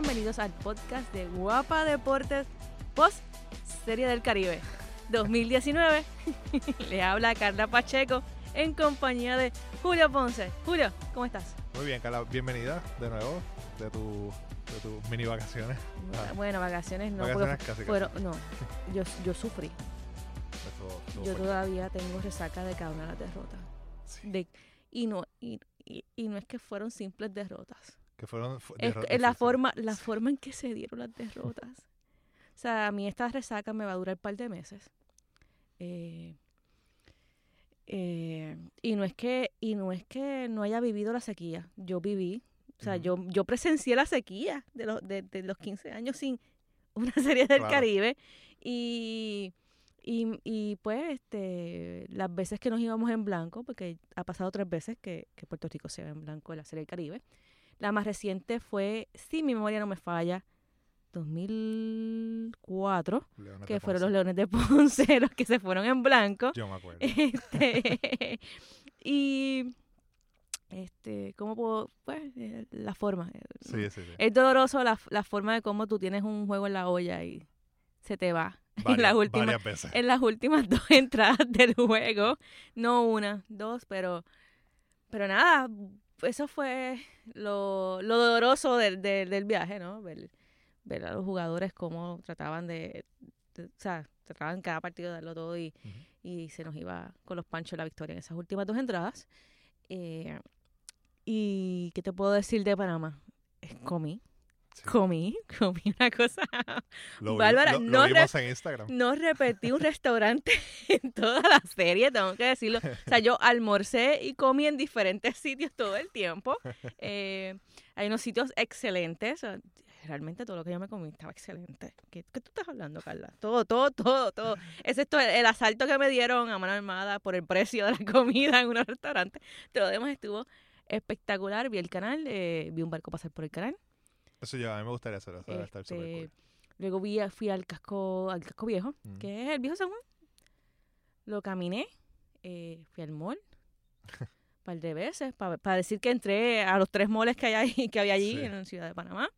bienvenidos al podcast de Guapa Deportes Post Serie del Caribe 2019. Le habla Carla Pacheco en compañía de Julio Ponce. Julio, ¿cómo estás? Muy bien, Carla, bienvenida de nuevo de tu de tus mini vacaciones. Ah, Bueno, vacaciones no, Vacaciones porque casi, casi. fueron- no, yo, yo sufrí. Yo todavía tengo resaca de cada una de las derrotas. Sí, De, y, no, y, y- y no es que fueron simples derrotas. Que fueron fu- Es, la forma, la forma en que se dieron las derrotas. O sea, a mí esta resaca me va a durar un par de meses. Eh, eh, y no es que, y no es que no haya vivido la sequía. Yo viví, o sea, yo, yo presencié la sequía de los, de, de los 15 años sin una serie del Claro. Caribe. Y, y, y, pues, este, las veces que nos íbamos en blanco, porque ha pasado tres veces que, que Puerto Rico se va en blanco en la serie del Caribe. La más reciente fue, si mi memoria no me falla, 2004, Leones que fueron Ponce. los Leones de Ponce los que se fueron en blanco. Yo me acuerdo. Este, y, este, ¿cómo puedo? Pues, eh, la forma. Sí, sí, sí. Es doloroso la, la forma de cómo tú tienes un juego en la olla y se te va. en, Varias, las últimas, veces. en las últimas dos entradas del juego. No una, dos, pero, pero nada, eso fue lo, lo doloroso del, del, del viaje, ¿no? Ver, ver a los jugadores cómo trataban de, de- o sea, trataban cada partido de darlo todo y, y se nos iba con los panchos la victoria en esas últimas dos entradas. Eh, ¿Y qué te puedo decir de Panamá? Eh, Comí, Sí. comí, comí una cosa Lo, Bárbara, lo- lo no vimos en Instagram. no repetí un restaurante en toda la serie, tengo que decirlo. O sea, yo almorcé y comí en diferentes sitios todo el tiempo. Eh, hay unos sitios excelentes. realmente todo lo que yo me comí estaba excelente. ¿Qué, qué tú estás hablando, Carla? Todo, todo, todo, todo. Excepto el, el asalto que me dieron a mano armada por el precio de la comida en unos restaurantes. Todo lo demás estuvo espectacular. Vi el canal, eh, vi un barco pasar por el canal. Eso yo, a mí me gustaría hacerlo. Estar Este, cool. Luego fui al casco, al casco viejo, Mm. que es el viejo San Juan. Lo caminé, eh, fui al mall un par de veces para decir que entré a los tres moles que, hay ahí, que había allí Sí. en la ciudad de Panamá.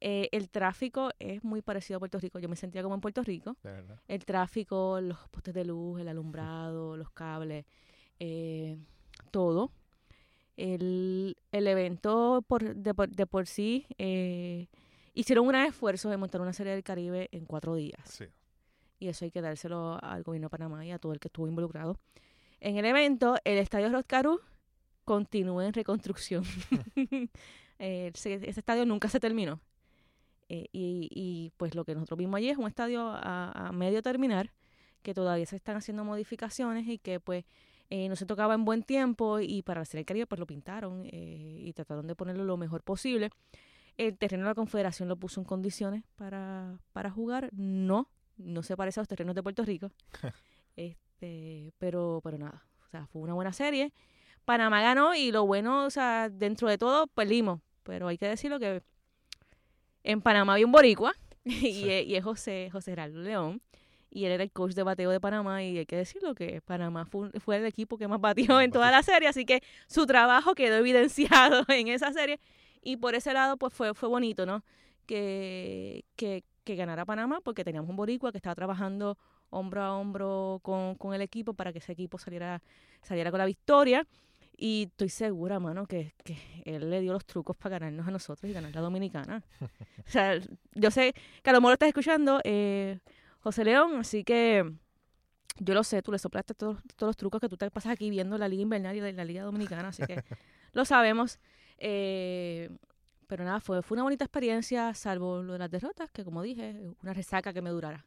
Eh, el tráfico es muy parecido a Puerto Rico. Yo me sentía como en Puerto Rico. De verdad. El tráfico, los postes de luz, el alumbrado, los cables, eh, todo. El, el evento por, de, por, de por sí eh, hicieron un esfuerzo de montar una serie del Caribe en cuatro días. Sí. Y eso hay que dárselo al gobierno de Panamá y a todo el que estuvo involucrado. En el evento, el estadio Roscaru continúa en reconstrucción. Eh, ese, ese estadio nunca se terminó. Eh, y, y, pues lo que nosotros vimos allí es un estadio a, a medio terminar, que todavía se están haciendo modificaciones y que pues eh, no se tocaba en buen tiempo y para hacer el Caribe pues lo pintaron eh, y trataron de ponerlo lo mejor posible. El terreno de la Confederación lo puso en condiciones para, para jugar. No, no se parece a los terrenos de Puerto Rico. este, pero, pero nada, o sea, fue una buena serie. Panamá ganó y lo bueno, o sea, dentro de todo perdimos. Pero hay que decirlo que en Panamá había un boricua y, Sí. es- y es José, José Gerardo León. Y él era el coach de bateo de Panamá y hay que decirlo que Panamá fue, fue el equipo que más batió en toda la serie, así que su trabajo quedó evidenciado en esa serie y por ese lado pues fue, fue bonito, ¿no? Que, que, que ganara Panamá porque teníamos un boricua que estaba trabajando hombro a hombro con, con el equipo para que ese equipo saliera, saliera con la victoria. Y estoy segura, mano, que, que él le dio los trucos para ganarnos a nosotros y ganar la dominicana. o sea, yo sé que a lo mejor lo estás escuchando, eh, José León, así que yo lo sé, tú le soplaste todos, todos los trucos que tú te pasas aquí viendo la Liga Invernal y la, la Liga Dominicana, así que lo sabemos. Eh, pero nada, fue, fue una bonita experiencia, salvo lo de las derrotas, que como dije, una resaca que me durará.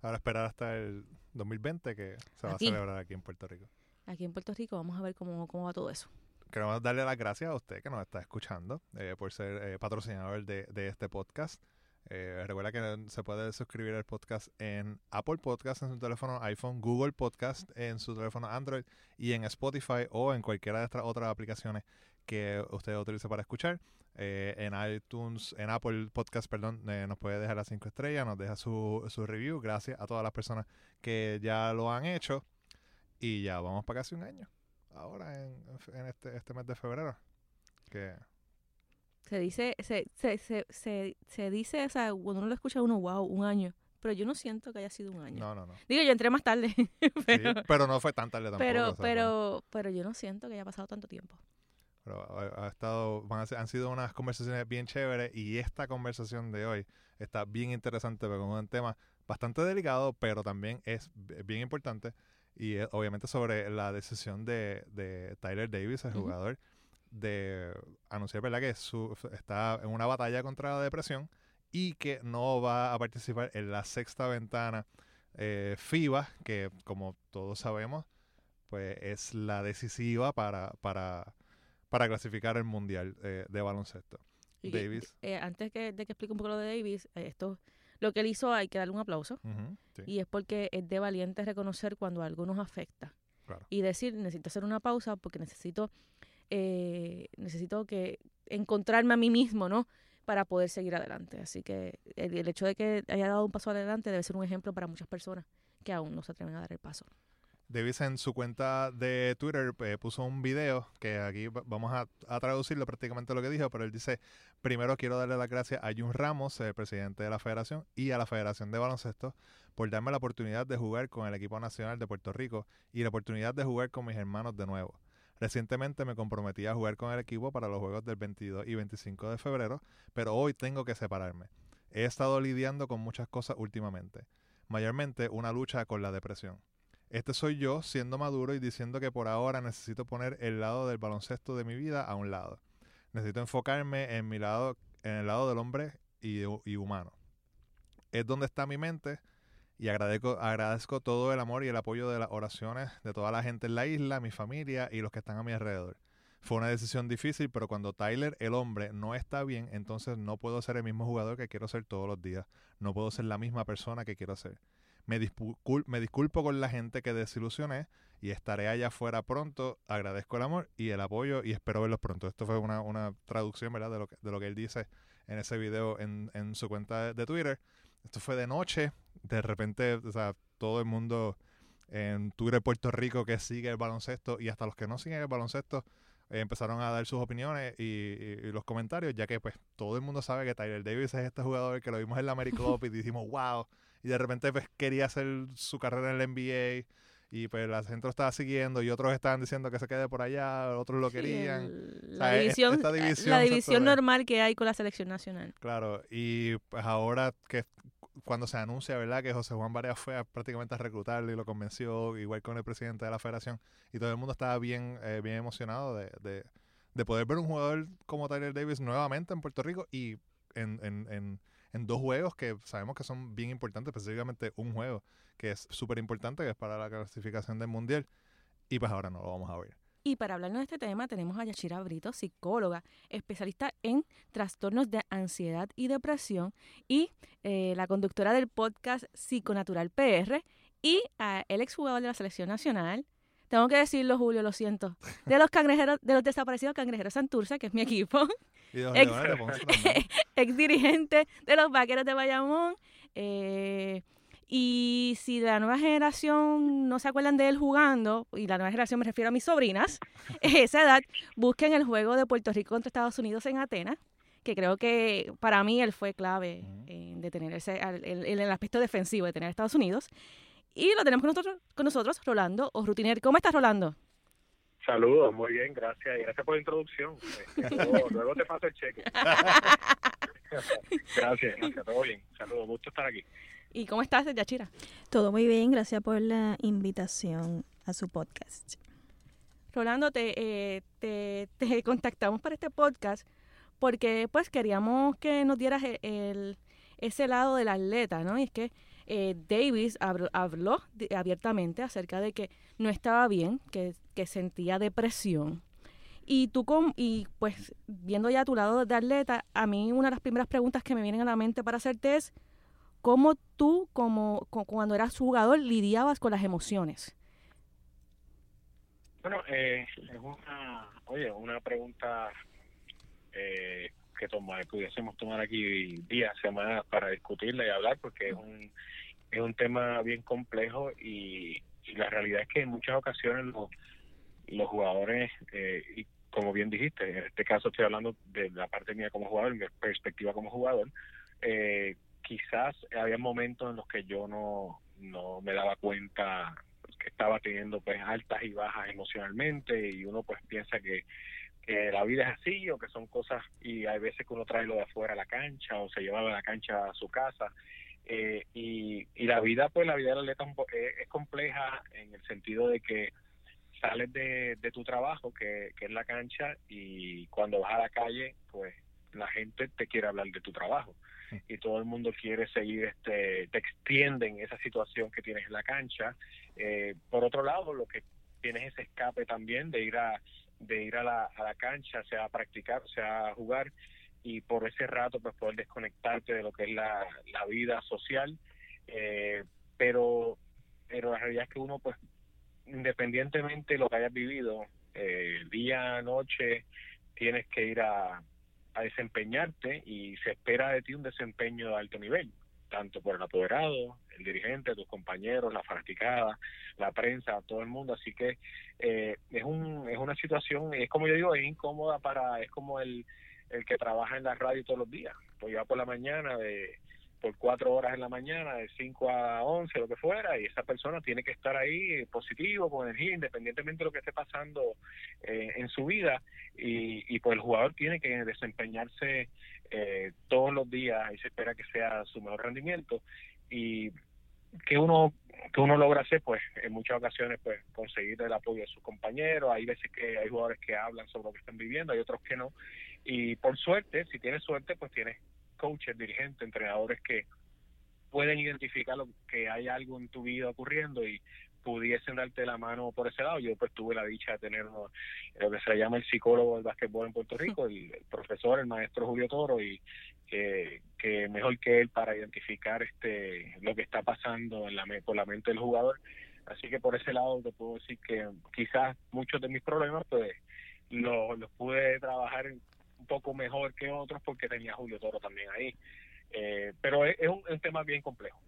Ahora esperar hasta el 2020 que se va Aquí. a celebrar aquí en Puerto Rico. Aquí en Puerto Rico vamos a ver cómo, cómo va todo eso. Queremos darle las gracias a usted que nos está escuchando eh, por ser eh, patrocinador de, de este podcast. Eh, recuerda que se puede suscribir al podcast en Apple Podcast en su teléfono iPhone, Google Podcast en su teléfono Android y en Spotify o en cualquiera de estas otras aplicaciones que usted utilice para escuchar. Eh, en iTunes, en Apple Podcast, perdón, eh, nos puede dejar las cinco estrellas, nos deja su, su review. Gracias a todas las personas que ya lo han hecho. Y ya vamos para casi un año. Ahora en, este, este mes de febrero. Se dice, se, se, se, se, se dice, o sea, cuando uno lo escucha uno, wow, un año. Pero yo no siento que haya sido un año. No, no, no. Digo, yo entré más tarde. pero, Sí, pero no fue tan tarde tampoco. pero, o sea, pero, pero yo no siento que haya pasado tanto tiempo. Pero ha, ha estado, van a ser- han sido unas conversaciones bien chéveres y esta conversación de hoy está bien interesante porque es un tema bastante delicado, pero también es bien importante y es obviamente sobre la decisión de, de Tyler Davis, el Ujú. jugador, de anunciar ¿verdad? que su, está en una batalla contra la depresión y que no va a participar en la sexta ventana eh, FIBA, que como todos sabemos, pues es la decisiva para, para, para clasificar el Mundial eh, de baloncesto. Y que- Davis. eh, antes que, de que explique un poco lo de Davis, esto, lo que él hizo hay que darle un aplauso. Sí, Y es porque es de valiente reconocer cuando algo nos afecta. claro. Y decir, necesito hacer una pausa porque necesito, eh, necesito que encontrarme a mí mismo, ¿no? Para poder seguir adelante. Así que el, el hecho de que haya dado un paso adelante debe ser un ejemplo para muchas personas que aún no se atreven a dar el paso. Davis en su cuenta de Twitter eh, puso un video que aquí va- vamos a, a traducirlo prácticamente lo que dijo, pero él dice, primero quiero darle las gracias a Jun Ramos, el presidente de la federación, y a la Federación de Baloncesto por darme la oportunidad de jugar con el equipo nacional de Puerto Rico y la oportunidad de jugar con mis hermanos de nuevo. Recientemente me comprometí a jugar con el equipo para los Juegos del 22 y 25 de febrero, pero hoy tengo que separarme. He estado lidiando con muchas cosas últimamente, mayormente una lucha con la depresión. Este soy yo siendo maduro y diciendo que por ahora necesito poner el lado del baloncesto de mi vida a un lado. Necesito enfocarme en mi lado, en el lado del hombre y, y humano. Es donde está mi mente y agradezco, agradezco todo el amor y el apoyo de las oraciones de toda la gente en la isla, mi familia y los que están a mi alrededor. Fue una decisión difícil, pero cuando Tyler, el hombre, no está bien, entonces no puedo ser el mismo jugador que quiero ser todos los días. No puedo ser la misma persona que quiero ser. Me, dispu- me disculpo con la gente que desilusioné y estaré allá afuera pronto. Agradezco el amor y el apoyo y espero verlos pronto. Esto fue una, una traducción ¿verdad? De, lo que, de lo que él dice en ese video en, en su cuenta de Twitter. Esto fue de noche. De repente, o sea, todo el mundo en Twitter Puerto Rico que sigue el baloncesto y hasta los que no siguen el baloncesto eh, empezaron a dar sus opiniones y, y- y los comentarios, ya que pues todo el mundo sabe que Tyler Davis es este jugador que lo vimos en la Club y dijimos, wow, y de repente pues quería hacer su carrera en el NBA y pues la gente lo estaba siguiendo y otros estaban diciendo que se quede por allá, otros lo Sí, querían. el- O la sea, división, esta división, la división normal que hay con la selección nacional. Claro, y pues ahora que cuando se anuncia, ¿verdad? Que José Juan Varias fue a, prácticamente a reclutarlo y lo convenció, igual con el presidente de la federación, y todo el mundo estaba bien, eh, bien emocionado de, de, de poder ver un jugador como Tyler Davis nuevamente en Puerto Rico y en, en, en, en dos juegos que sabemos que son bien importantes, específicamente un juego que es súper importante, que es para la clasificación del Mundial, y pues ahora no lo vamos a ver. Y para hablarnos de este tema tenemos a Yashira Brito, psicóloga, especialista en trastornos de ansiedad y depresión y eh, la conductora del podcast Psiconatural PR y a el exjugador de la selección nacional. Tengo que decirlo, Julio, lo siento. De los cangrejeros, de los desaparecidos cangrejeros Santurce, que es mi equipo, Ex- ex dirigente de los vaqueros de Bayamón. eh, y si la nueva generación no se acuerdan de él jugando, y la nueva generación me refiero a mis sobrinas, esa edad, busquen el juego de Puerto Rico contra Estados Unidos en Atenas, que creo que para mí él fue clave en detener ese, el aspecto defensivo de tener a Estados Unidos. Y lo tenemos con nosotros, con nosotros Rolando o Rutiner. ¿Cómo estás, Rolando? Saludos, muy bien, gracias. Y gracias por la introducción. Luego, luego te paso el cheque. gracias, gracias, todo bien. Saludos, gusto estar aquí. ¿Y cómo estás, Yachira? Todo muy bien, gracias por la invitación a su podcast. Rolando, te, eh, te, te contactamos para este podcast porque pues queríamos que nos dieras el, el- ese lado del atleta, ¿no? Y es que eh, Davis habló, abiertamente acerca de que no estaba bien, que, sentía depresión. Y tú, con, y pues viendo ya tu lado de atleta, a mí una de las primeras preguntas que me vienen a la mente para hacerte es, ¿cómo tú, como, co- cuando eras jugador, lidiabas con las emociones? Bueno, eh, es una, oye, una pregunta eh, que tomar, pudiésemos tomar aquí días, semanas para discutirla y hablar, porque es un, es un tema bien complejo y, la realidad es que en muchas ocasiones los, los jugadores, eh, y como bien dijiste, en este caso estoy hablando de la parte mía como jugador, mi perspectiva como jugador, eh, quizás había momentos en los que yo no, no me daba cuenta que estaba teniendo pues altas y bajas emocionalmente y uno pues piensa que, que la vida es así o que son cosas y hay veces que uno trae lo de afuera a la cancha o se lleva de la cancha a su casa. Eh, y, y la vida pues la vida del atleta es, es compleja en el sentido de que sales de, de tu trabajo que, que es la cancha y cuando vas a la calle pues la gente te quiere hablar de tu trabajo. Y todo el mundo quiere seguir, este, te extienden esa situación que tienes en la cancha. Eh, por otro lado, lo que tienes ese escape también de ir a de ir a la, a la cancha, sea a practicar, sea a jugar, y por ese rato pues poder desconectarte de lo que es la, la vida social. Eh, pero, pero la realidad es que uno pues independientemente de lo que hayas vivido, eh, día, noche, tienes que ir a, a desempeñarte y se espera de ti un desempeño de alto nivel, tanto por el apoderado, el dirigente, tus compañeros, la fanaticada, la prensa, todo el mundo. Así que eh, es, un, es una situación, es como yo digo, es incómoda para, es como el, el que trabaja en la radio todos los días, pues ya por la mañana de por cuatro horas en la mañana, de 5 a 11, lo que fuera, y esa persona tiene que estar ahí positivo, con energía, independientemente de lo que esté pasando eh, en su vida, y, y pues el jugador tiene que desempeñarse eh, todos los días y se espera que sea su mejor rendimiento, y que uno que uno logra hacer pues en muchas ocasiones pues conseguir el apoyo de sus compañeros. Hay veces que hay jugadores que hablan sobre lo que están viviendo hay otros que no. Y por suerte si tienes suerte pues tienes coaches, dirigentes, entrenadores que pueden identificar lo que hay algo en tu vida ocurriendo y pudiesen darte la mano por ese lado. Yo pues tuve la dicha de tener lo que se llama el psicólogo del básquetbol en Puerto Rico, el, profesor, el maestro Julio Toro, y que, que mejor que él para identificar este lo que está pasando en la, por la mente del jugador. Así que por ese lado te puedo decir que quizás muchos de mis problemas pues los, los pude trabajar un poco mejor que otros porque tenía Julio Toro también ahí. Eh, pero es, un, tema bien complejo.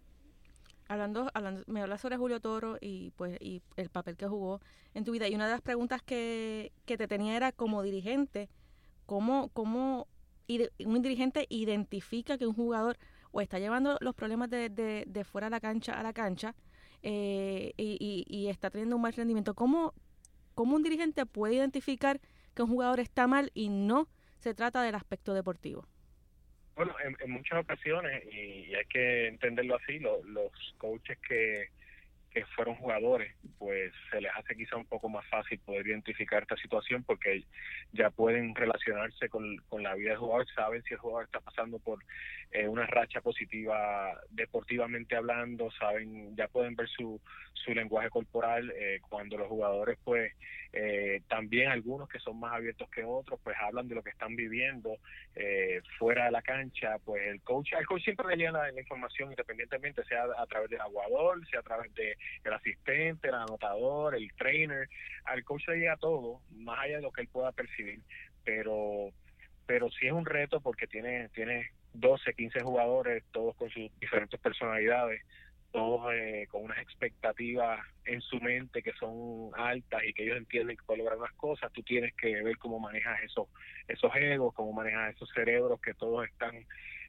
Hablando, hablando, me hablas sobre Julio Toro y pues y el papel que jugó en tu vida. Y una de las preguntas que, que te tenía era como dirigente, ¿cómo, cómo un dirigente identifica que un jugador o está llevando los problemas de, de, de fuera de la cancha a la cancha eh, y, y, y, está teniendo un mal rendimiento? ¿Cómo, ¿Cómo un dirigente puede identificar que un jugador está mal y no se trata del aspecto deportivo? Bueno, en, muchas ocasiones, y, hay que entenderlo así, lo, los coaches que, que fueron jugadores, pues se les hace quizá un poco más fácil poder identificar esta situación porque ya pueden relacionarse con, con la vida del jugador, saben si el jugador está pasando por eh, una racha positiva deportivamente hablando, saben, ya pueden ver su, su lenguaje corporal eh, cuando los jugadores pues eh, también algunos que son más abiertos que otros pues hablan de lo que están viviendo eh, fuera de la cancha pues el coach el coach siempre le llega la, información independientemente sea a través del aguador sea a través de el asistente el anotador el trainer al coach le llega todo más allá de lo que él pueda percibir pero pero sí es un reto porque tiene tiene 12 15 jugadores todos con sus diferentes personalidades todos eh, con unas expectativas en su mente que son altas y que ellos entienden que pueden lograr unas cosas, tú tienes que ver cómo manejas esos, esos egos, cómo manejas esos cerebros que todos están,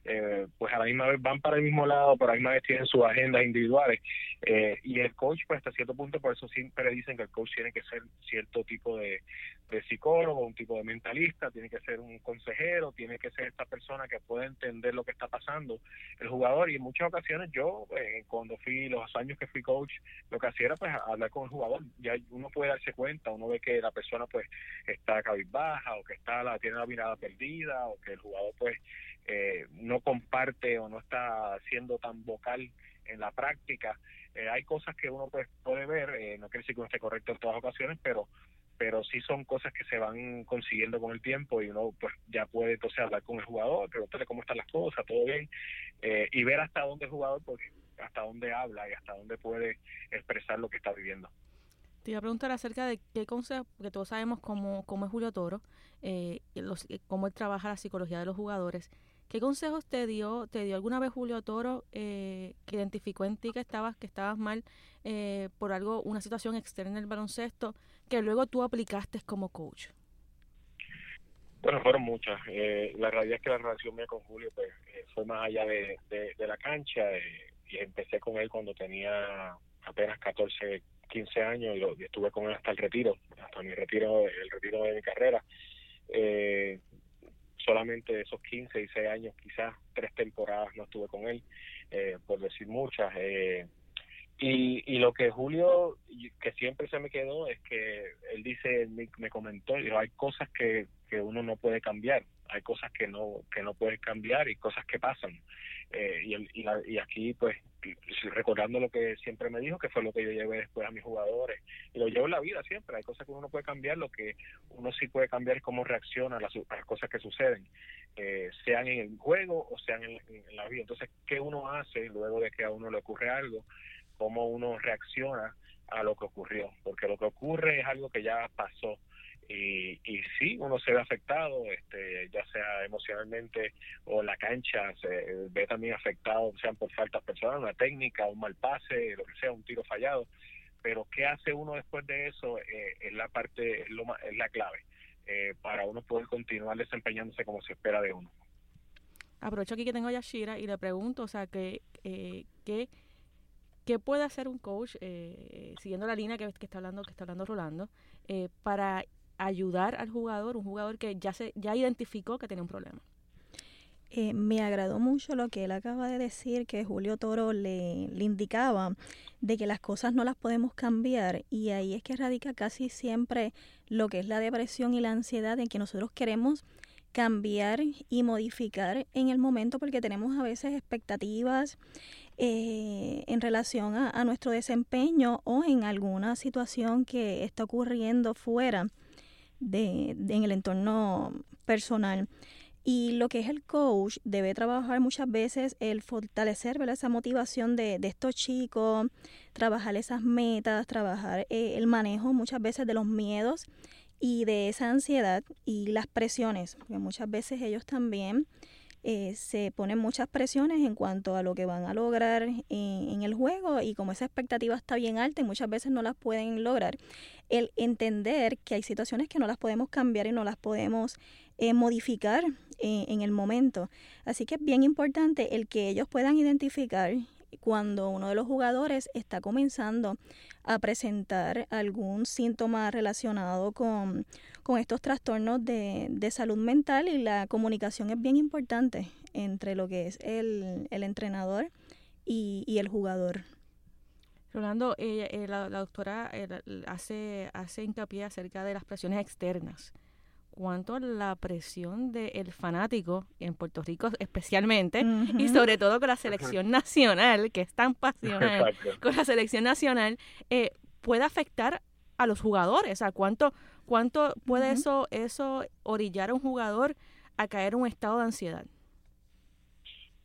eh, pues a la misma vez van para el mismo lado, pero a la misma vez tienen sus agendas individuales. Eh, y el coach, pues hasta cierto punto, por eso siempre dicen que el coach tiene que ser cierto tipo de, de psicólogo, un tipo de mentalista, tiene que ser un consejero, tiene que ser esta persona que puede entender lo que está pasando el jugador. Y en muchas ocasiones yo, eh, cuando fui, los años que fui coach, lo que hacía era pues hablar con el jugador. Ya uno puede darse cuenta, uno ve que la persona pues está cabizbaja o que está la tiene la mirada perdida o que el jugador pues eh, no comparte o no está siendo tan vocal en la práctica. Eh, hay cosas que uno pues puede ver, eh, no quiere decir que uno esté correcto en todas ocasiones, pero pero sí son cosas que se van consiguiendo con el tiempo y uno pues ya puede entonces hablar con el jugador, preguntarle cómo están las cosas, todo bien, eh, y ver hasta dónde el jugador, pues hasta dónde habla y hasta dónde puede expresar lo que está viviendo. Te iba a preguntar acerca de qué consejo, porque todos sabemos cómo, cómo es Julio Toro, eh, los, cómo él trabaja la psicología de los jugadores. ¿Qué consejos te dio, te dio alguna vez Julio Toro eh, que identificó en ti que estabas, que estabas mal eh, por algo, una situación externa en el baloncesto, que luego tú aplicaste como coach? Bueno, fueron muchas. Eh, la realidad es que la relación mía con Julio pues, eh, fue más allá de, de, la cancha y empecé con él cuando tenía apenas 14, 15 años y, lo, estuve con él hasta el retiro, hasta mi retiro, el retiro de mi carrera. Eh, solamente esos 15, 16 años, quizás tres temporadas no estuve con él, eh, por decir muchas. Eh, y, y lo que Julio, que siempre se me quedó, es que él dice, me, me comentó, hay cosas que, que uno no puede cambiar, hay cosas que no que no puedes cambiar y cosas que pasan. Eh, y, y, y aquí, pues, recordando lo que siempre me dijo, que fue lo que yo llevé después a mis jugadores, y lo llevo en la vida siempre, hay cosas que uno no puede cambiar, lo que uno sí puede cambiar es cómo reacciona a las, cosas que suceden, eh, sean en el juego o sean en, la vida. Entonces, ¿qué uno hace luego de que a uno le ocurre algo? ¿Cómo uno reacciona a lo que ocurrió? Porque lo que ocurre es algo que ya pasó y, y sí, uno se ve afectado, este, ya sea emocionalmente o la cancha, se ve también afectado, sean por faltas personales, una técnica, un mal pase, lo que sea, un tiro fallado. Pero ¿qué hace uno después de eso? Eh, es la parte, es, lo, es la clave eh, para uno poder continuar desempeñándose como se espera de uno. Aprovecho aquí que tengo a Yashira y le pregunto, o sea, que, eh, ¿qué, ¿qué puede hacer un coach, eh, siguiendo la línea que, que, está hablando que está hablando Rolando, eh, para ayudar al jugador, un jugador que ya, se, ya identificó que tiene un problema. Eh, me agradó mucho lo que él acaba de decir, que Julio Toro le, le, indicaba de que las cosas no las podemos cambiar y ahí es que radica casi siempre lo que es la depresión y la ansiedad en que nosotros queremos cambiar y modificar en el momento porque tenemos a veces expectativas eh, en relación a, a nuestro desempeño o en alguna situación que está ocurriendo fuera de, en el entorno personal. Y lo que es el coach debe trabajar muchas veces el fortalecer esa motivación de, de, estos chicos, trabajar esas metas, trabajar eh, el manejo muchas veces de los miedos y de esa ansiedad y las presiones, porque muchas veces ellos también eh, se ponen muchas presiones en cuanto a lo que van a lograr en, en, el juego y como esa expectativa está bien alta y muchas veces no las pueden lograr, el entender que hay situaciones que no las podemos cambiar y no las podemos eh, modificar eh, en el momento. Así que es bien importante el que ellos puedan identificar cuando uno de los jugadores está comenzando a presentar algún síntoma relacionado con, con estos trastornos de, de, salud mental y la comunicación es bien importante entre lo que es el, el entrenador y, y, el jugador. Rolando, eh, la, doctora eh, hace, hace hincapié acerca de las presiones externas cuanto la presión del fanático, en Puerto Rico especialmente, y sobre todo con la selección nacional, que es tan pasional, con la selección nacional, eh, puede afectar a los jugadores. O sea, ¿cuánto, cuánto puede eso, eso orillar a un jugador a caer en un estado de ansiedad?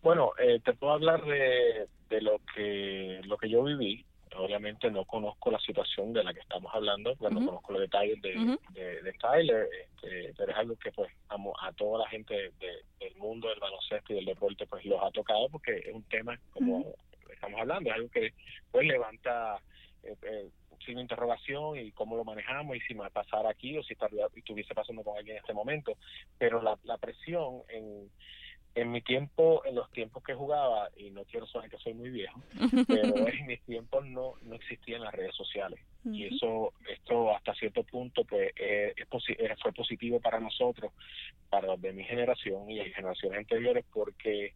Bueno, eh, te puedo hablar de, de lo que lo que yo viví obviamente no conozco la situación de la que estamos hablando, pues no conozco los detalles de, de, Tyler, este, pero es algo que pues a, a toda la gente del mundo del baloncesto y del deporte pues los ha tocado porque es un tema como estamos hablando, es algo que pues levanta eh, eh, sin interrogación y cómo lo manejamos y si me pasara aquí o si estuviese pasando con alguien en este momento, pero la, la presión en en mi tiempo, en los tiempos que jugaba, y no quiero sonar que soy muy viejo, pero en mis tiempos no, no existían las redes sociales. Y eso, esto hasta cierto punto, pues, eh, es fue positivo para nosotros, para los de mi generación y generaciones anteriores, porque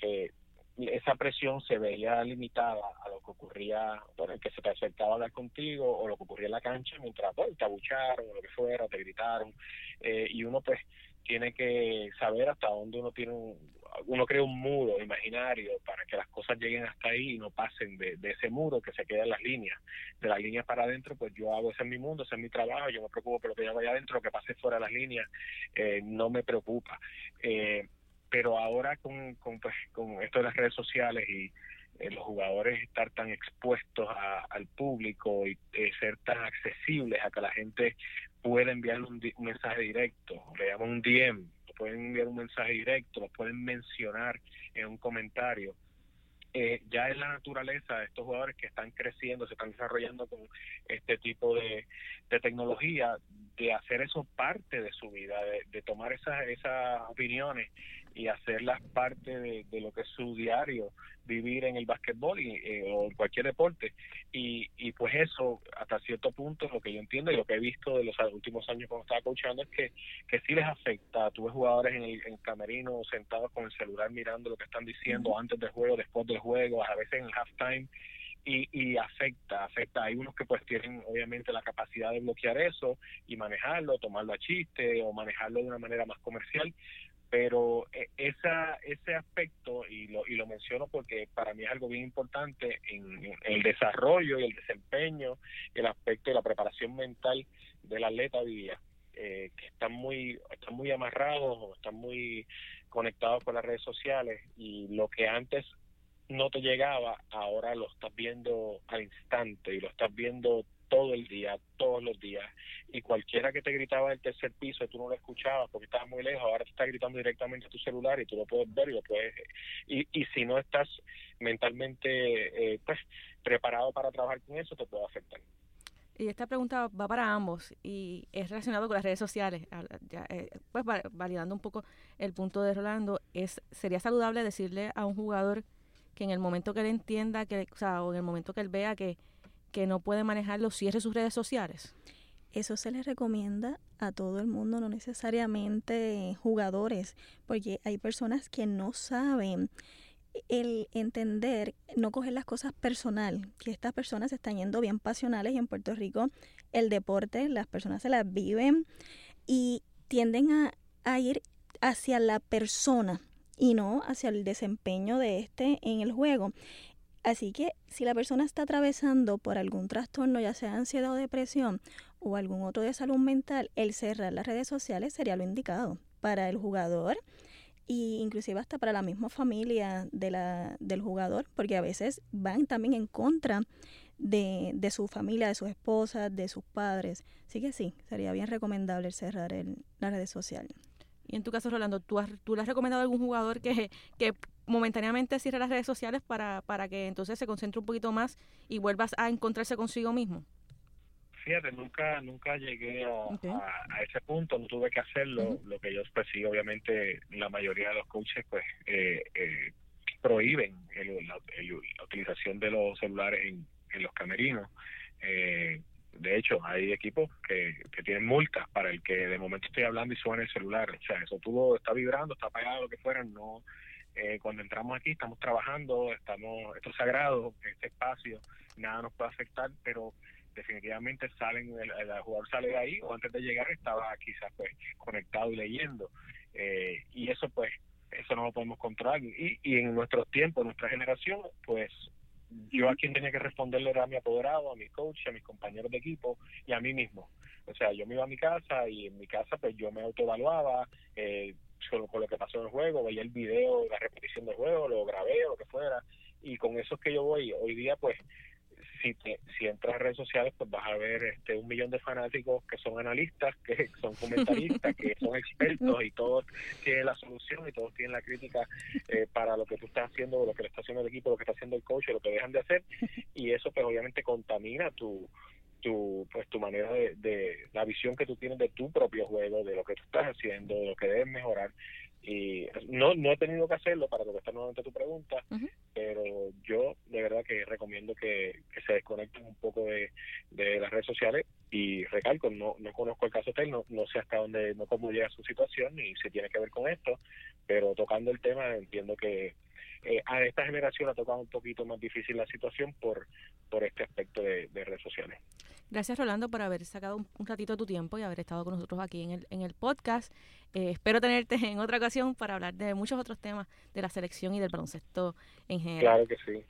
eh, esa presión se veía limitada a lo que ocurría, bueno, el que se te acercaba a hablar contigo o lo que ocurría en la cancha mientras te abucharon o lo que fuera, te gritaron, eh, y uno pues tiene que saber hasta dónde uno tiene un, uno crea un muro imaginario para que las cosas lleguen hasta ahí y no pasen de, ese muro que se queda en las líneas. De las líneas para adentro, pues yo hago ese en mi mundo, ese es mi trabajo, yo me preocupo por lo que ya vaya adentro, lo que pase fuera de las líneas, eh, no me preocupa. Eh, pero ahora con, con, pues, con esto de las redes sociales y eh, los jugadores estar tan expuestos al público y ser tan accesibles a que la gente puede enviar un, mensaje directo, le llaman un DM, pueden enviar un mensaje directo, lo pueden mencionar en un comentario. eh, ya es la naturaleza de estos jugadores que están creciendo, se están desarrollando con este tipo de, de tecnología, de hacer eso parte de su vida, de, de tomar esas, esas opiniones y hacerlas parte de, lo que es su diario, vivir en el básquetbol y, eh, o cualquier deporte. Y, y pues eso, hasta cierto punto, lo que yo entiendo y lo que he visto de los últimos años cuando estaba coachando es que, que sí les afecta. Tuve jugadores en el, en camerino sentados con el celular mirando lo que están diciendo antes del juego, después del juego, a veces en halftime. Y, y, afecta, afecta. Hay unos que pues tienen obviamente la capacidad de bloquear eso y manejarlo, tomarlo a chiste o manejarlo de una manera más comercial, pero eh, esa, ese aspecto, y lo, y lo menciono porque para mí es algo bien importante en, el desarrollo y el desempeño, el aspecto de la preparación mental del atleta hoy día, eh, que están muy, están muy amarrados están muy conectados con las redes sociales y lo que antes no te llegaba, ahora lo estás viendo al instante y lo estás viendo todo el día, todos los días. Y cualquiera que te gritaba del tercer piso, tú no lo escuchabas porque estabas muy lejos, ahora te está gritando directamente a tu celular y tú lo puedes ver y lo puedes... Y, y si no estás mentalmente eh, pues preparado para trabajar con eso, te puede afectar. Y esta pregunta va para ambos y es relacionado con las redes sociales. Eh, pues validando un poco el punto de Rolando, es sería saludable decirle a un jugador que en el momento que él entienda, que, o sea, o en el momento que él vea que que no puede manejarlo, cierre sus redes sociales? Eso se les recomienda a todo el mundo, no necesariamente jugadores, porque hay personas que no saben el entender, no coger las cosas personal, que estas personas están yendo bien pasionales y en Puerto Rico el deporte, las personas se las viven y tienden a, a ir hacia la persona y no hacia el desempeño de este en el juego. Así que si la persona está atravesando por algún trastorno, ya sea ansiedad o depresión o algún otro de salud mental, el cerrar las redes sociales sería lo indicado para el jugador e inclusive hasta para la misma familia de la, del jugador, porque a veces van también en contra de, de su familia, de sus esposas, de sus padres. Así que sí, sería bien recomendable cerrar el, las redes sociales. Y en tu caso, Rolando, ¿tú, has, ¿tú le has recomendado a algún jugador que momentáneamente cierre las redes sociales para, para que entonces se concentre un poquito más y vuelvas a encontrarse consigo mismo? Fíjate, nunca nunca llegué a, ese punto, no tuve que hacerlo. Lo que yo pues sí, obviamente la mayoría de los coaches pues eh, eh, prohíben la, utilización de los celulares en, en los camerinos. Eh, de hecho, hay equipos que, que tienen multas para el que de momento estoy hablando y suena el celular. O sea, eso todo está vibrando, está apagado, lo que fuera, no eh, cuando entramos aquí estamos trabajando, estamos, esto es sagrado, este espacio, nada nos puede afectar, pero definitivamente salen, el, jugador sale de ahí o antes de llegar estaba quizás pues conectado y leyendo. Eh, y eso pues, eso no lo podemos controlar. Y, y en nuestros tiempos, en nuestra generación, pues yo a quien tenía que responderle era a mi apoderado, a mi coach, a mis compañeros de equipo y a mí mismo. O sea, yo me iba a mi casa y en mi casa pues yo me autoevaluaba, eh, con, lo que pasó en el juego, veía el video, la repetición del juego, lo grabé o lo que fuera, y con eso es que yo voy. Hoy día, pues, si, te, si entras a redes sociales, pues vas a ver este un millón de fanáticos que son analistas, que son comentaristas, que son expertos y todos tienen la solución y todos tienen la crítica eh, para lo que tú estás haciendo, lo que le está haciendo el equipo, lo que está haciendo el coach, lo que dejan de hacer, y eso pues obviamente contamina tu tu pues tu manera de, de, la visión que tú tienes de tu propio juego de lo que tú estás haciendo de lo que debes mejorar. Y no no he tenido que hacerlo para contestar nuevamente tu pregunta pero yo de verdad que recomiendo que, se desconecten un poco de, de, las redes sociales. Y recalco no no conozco el caso de él no, no sé hasta dónde no cómo llega su situación ni si tiene que ver con esto pero tocando el tema entiendo que eh, a esta generación ha tocado un poquito más difícil la situación por, por este aspecto de, redes sociales. Gracias Rolando por haber sacado un, ratito de tu tiempo y haber estado con nosotros aquí en el, en el podcast. Eh, espero tenerte en otra ocasión para hablar de muchos otros temas de la selección y del baloncesto en general. Claro que sí.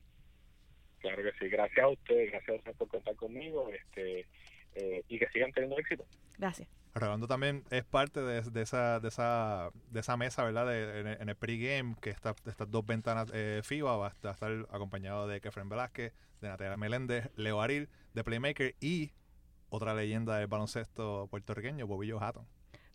Claro que sí. Gracias a ustedes, gracias a ustedes por contar conmigo este, eh, y que sigan teniendo éxito. Gracias. Rolando también es parte de, esa, de, esa, de esa mesa, ¿verdad? De, en, el pregame, que está, estas dos ventanas eh, FIBA va a estar acompañado de Kefren Velázquez, de Natalia Meléndez, Leo Aril, de Playmaker y otra leyenda del baloncesto puertorriqueño, Bobillo Hatton.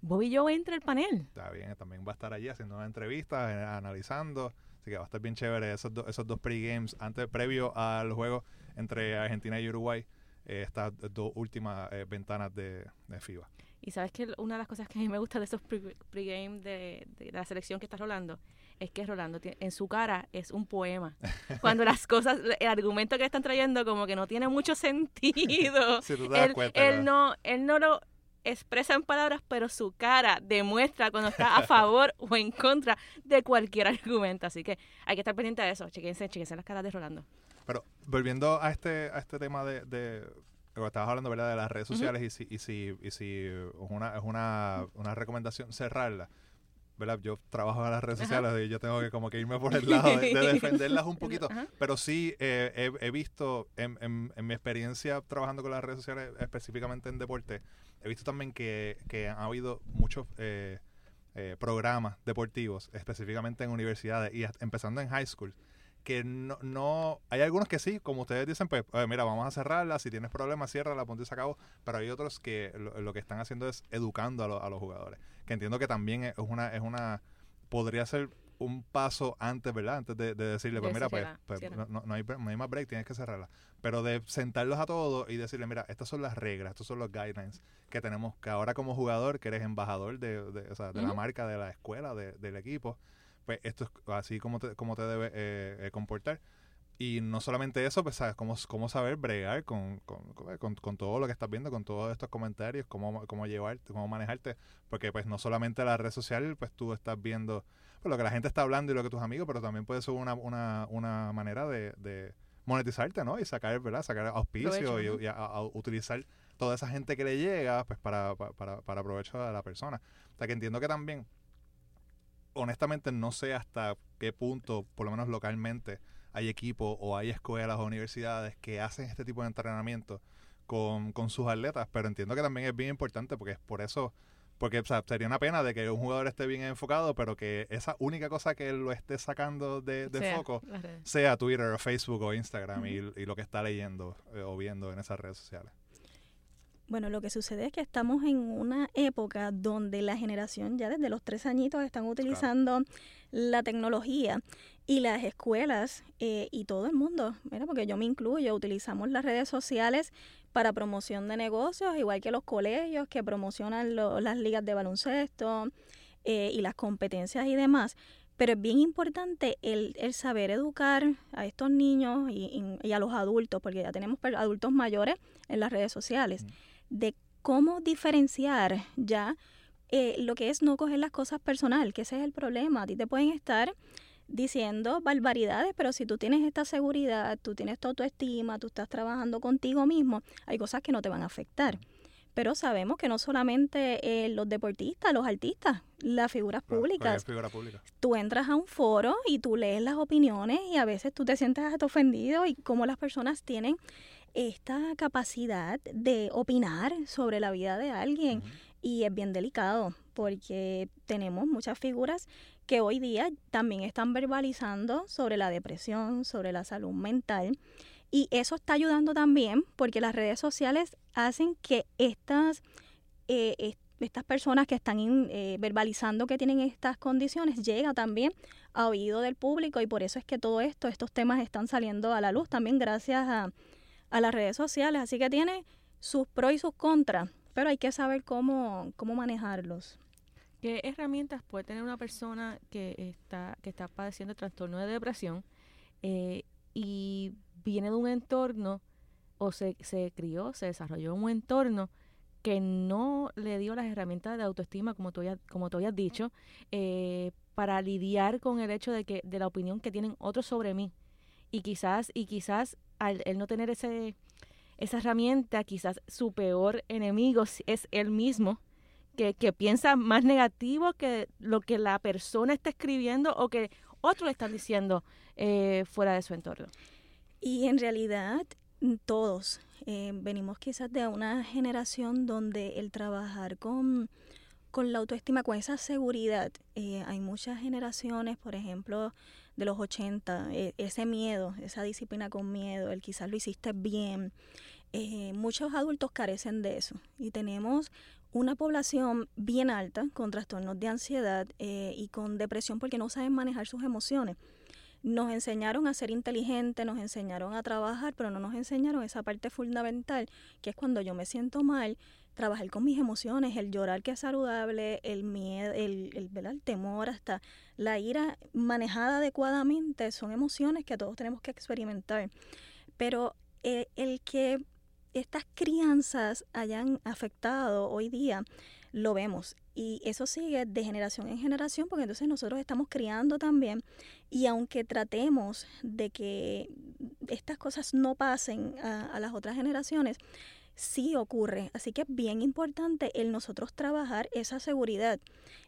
Bobillo entra al panel. Está bien, también va a estar allí haciendo una entrevista, eh, analizando. Así que va a estar bien chévere esos, do- esos dos pre-games antes, previo al juego entre Argentina y Uruguay. eh, estas dos últimas eh, ventanas de, de FIBA. Y sabes que una de las cosas que a mí me gusta de esos pre- pregame de, de la selección que está Rolando es que Rolando en su cara es un poema. Cuando las cosas, el argumento que le están trayendo como que no tiene mucho sentido. Si tú te das él, cuenta, él no, él no lo expresa en palabras, pero su cara demuestra cuando está a favor o en contra de cualquier argumento. Así que hay que estar pendiente de eso. Chequense, chequense las caras de Rolando. Pero volviendo a este, a este tema de, de estabas hablando, ¿verdad? De las redes sociales y si, y si, y si es una, es una, una recomendación cerrarla. ¿verdad? Yo trabajo en las redes Ajá. sociales y yo tengo que como que irme por el lado de, de defenderlas un poquito. Ajá. Pero sí eh, he, he visto en, en- en mi experiencia trabajando con las redes sociales, específicamente en deporte, he visto también que, que ha habido muchos eh, eh, programas deportivos, específicamente en universidades y empezando en high school, que no, no, hay algunos que sí, como ustedes dicen, pues "Oye, mira, vamos a cerrarla, si tienes problemas, ciérrala, ponte y se acabó, pero hay otros que lo, lo que están haciendo es educando a, lo- a los jugadores, que entiendo que también es una, es una, podría ser un paso antes, ¿verdad? Antes de, de decirle, pues De mira, pues, cerrarla, pues, no, no- hay, no hay más break, tienes que cerrarla. Pero de sentarlos a todos y decirle, mira, estas son las reglas, estos son los guidelines que tenemos, que ahora como jugador, que eres embajador de, de, o sea, de la marca, de la escuela, de- del equipo, pues esto es así como te, como te debe eh, eh, comportar. Y no solamente eso, pues sabes cómo, cómo saber bregar con, con, con- con- con todo lo que estás viendo, con todos estos comentarios, cómo, cómo llevarte, cómo manejarte, porque pues no solamente la red social, pues tú estás viendo pues, lo que la gente está hablando y lo que tus amigos, pero también puede ser una, una, una manera de, de monetizarte, ¿no? Y sacar, ¿verdad? Sacar auspicio y, y a- a utilizar toda esa gente que le llega, pues para, para, para, para provecho de la persona. O sea que entiendo que también, honestamente, no sé hasta qué punto, por lo menos localmente, hay equipos o hay escuelas o universidades que hacen este tipo de entrenamiento con, con sus atletas, pero entiendo que también es bien importante porque es por eso, porque o sea, sería una pena de que un jugador esté bien enfocado, pero que esa única cosa que lo esté sacando de, de Sea foco sea Twitter o Facebook o Instagram y, y lo que está leyendo eh, o viendo en esas redes sociales. Bueno, lo que sucede es que estamos en una época donde la generación ya desde los tres añitos están utilizando la tecnología y las escuelas eh, y todo el mundo, mira, porque yo me incluyo, utilizamos las redes sociales para promoción de negocios, igual que los colegios que promocionan lo- las ligas de baloncesto eh, y las competencias y demás. Pero es bien importante el, el saber educar a estos niños y, a los adultos, porque ya tenemos adultos mayores en las redes sociales, Mm. De cómo diferenciar ya eh, lo que es no coger las cosas personal, que ese es el problema. A ti te pueden estar diciendo barbaridades, pero si tú tienes esta seguridad, tú tienes tu autoestima, tú estás trabajando contigo mismo, hay cosas que no te van a afectar. Pero sabemos que no solamente eh, los deportistas, los artistas, las figuras públicas, figura pública. tú entras a un foro y tú lees las opiniones y a veces tú te sientes hasta ofendido y cómo las personas tienen esta capacidad de opinar sobre la vida de alguien y es bien delicado porque tenemos muchas figuras que hoy día también están verbalizando sobre la depresión, sobre la salud mental y eso está ayudando también porque las redes sociales hacen que estas eh, est- estas personas que están in- eh, verbalizando que tienen estas condiciones llega también a oído del público y por eso es que todo esto, estos temas están saliendo a la luz también gracias a, a las redes sociales. Así que tiene sus pros y sus contras, pero hay que saber cómo, cómo manejarlos. ¿Qué herramientas puede tener una persona que está, que está padeciendo trastorno de depresión eh, y viene de un entorno o se, se crió, se desarrolló en un entorno que no le dio las herramientas de autoestima, como tú, ya, como tú habías dicho, eh, para lidiar con el hecho de que de la opinión que tienen otros sobre mí y quizás y quizás al no tener ese esa herramienta, quizás su peor enemigo es él mismo que, que piensa más negativo que lo que la persona está escribiendo o que otros le están diciendo eh, fuera de su entorno. Y en realidad mm, todos eh, venimos quizás de una generación donde el trabajar con, con la autoestima, con esa seguridad, eh, hay muchas generaciones, por ejemplo, de los 80, eh, ese miedo, esa disciplina con miedo, el quizás lo hiciste bien. eh, muchos adultos carecen de eso y tenemos una población bien alta con trastornos de ansiedad eh, y con depresión porque no saben manejar sus emociones. Nos enseñaron a ser inteligentes, nos enseñaron a trabajar, pero no nos enseñaron esa parte fundamental, que es cuando yo me siento mal, trabajar con mis emociones, el llorar que es saludable, el miedo, el, el, el temor, hasta la ira manejada adecuadamente, son emociones que todos tenemos que experimentar. Pero eh, el que estas crianzas hayan afectado hoy día, lo vemos. Y eso sigue de generación en generación, porque entonces nosotros estamos criando también. Y aunque tratemos de que estas cosas no pasen a, las otras generaciones, sí ocurre. Así que es bien importante el nosotros trabajar esa seguridad.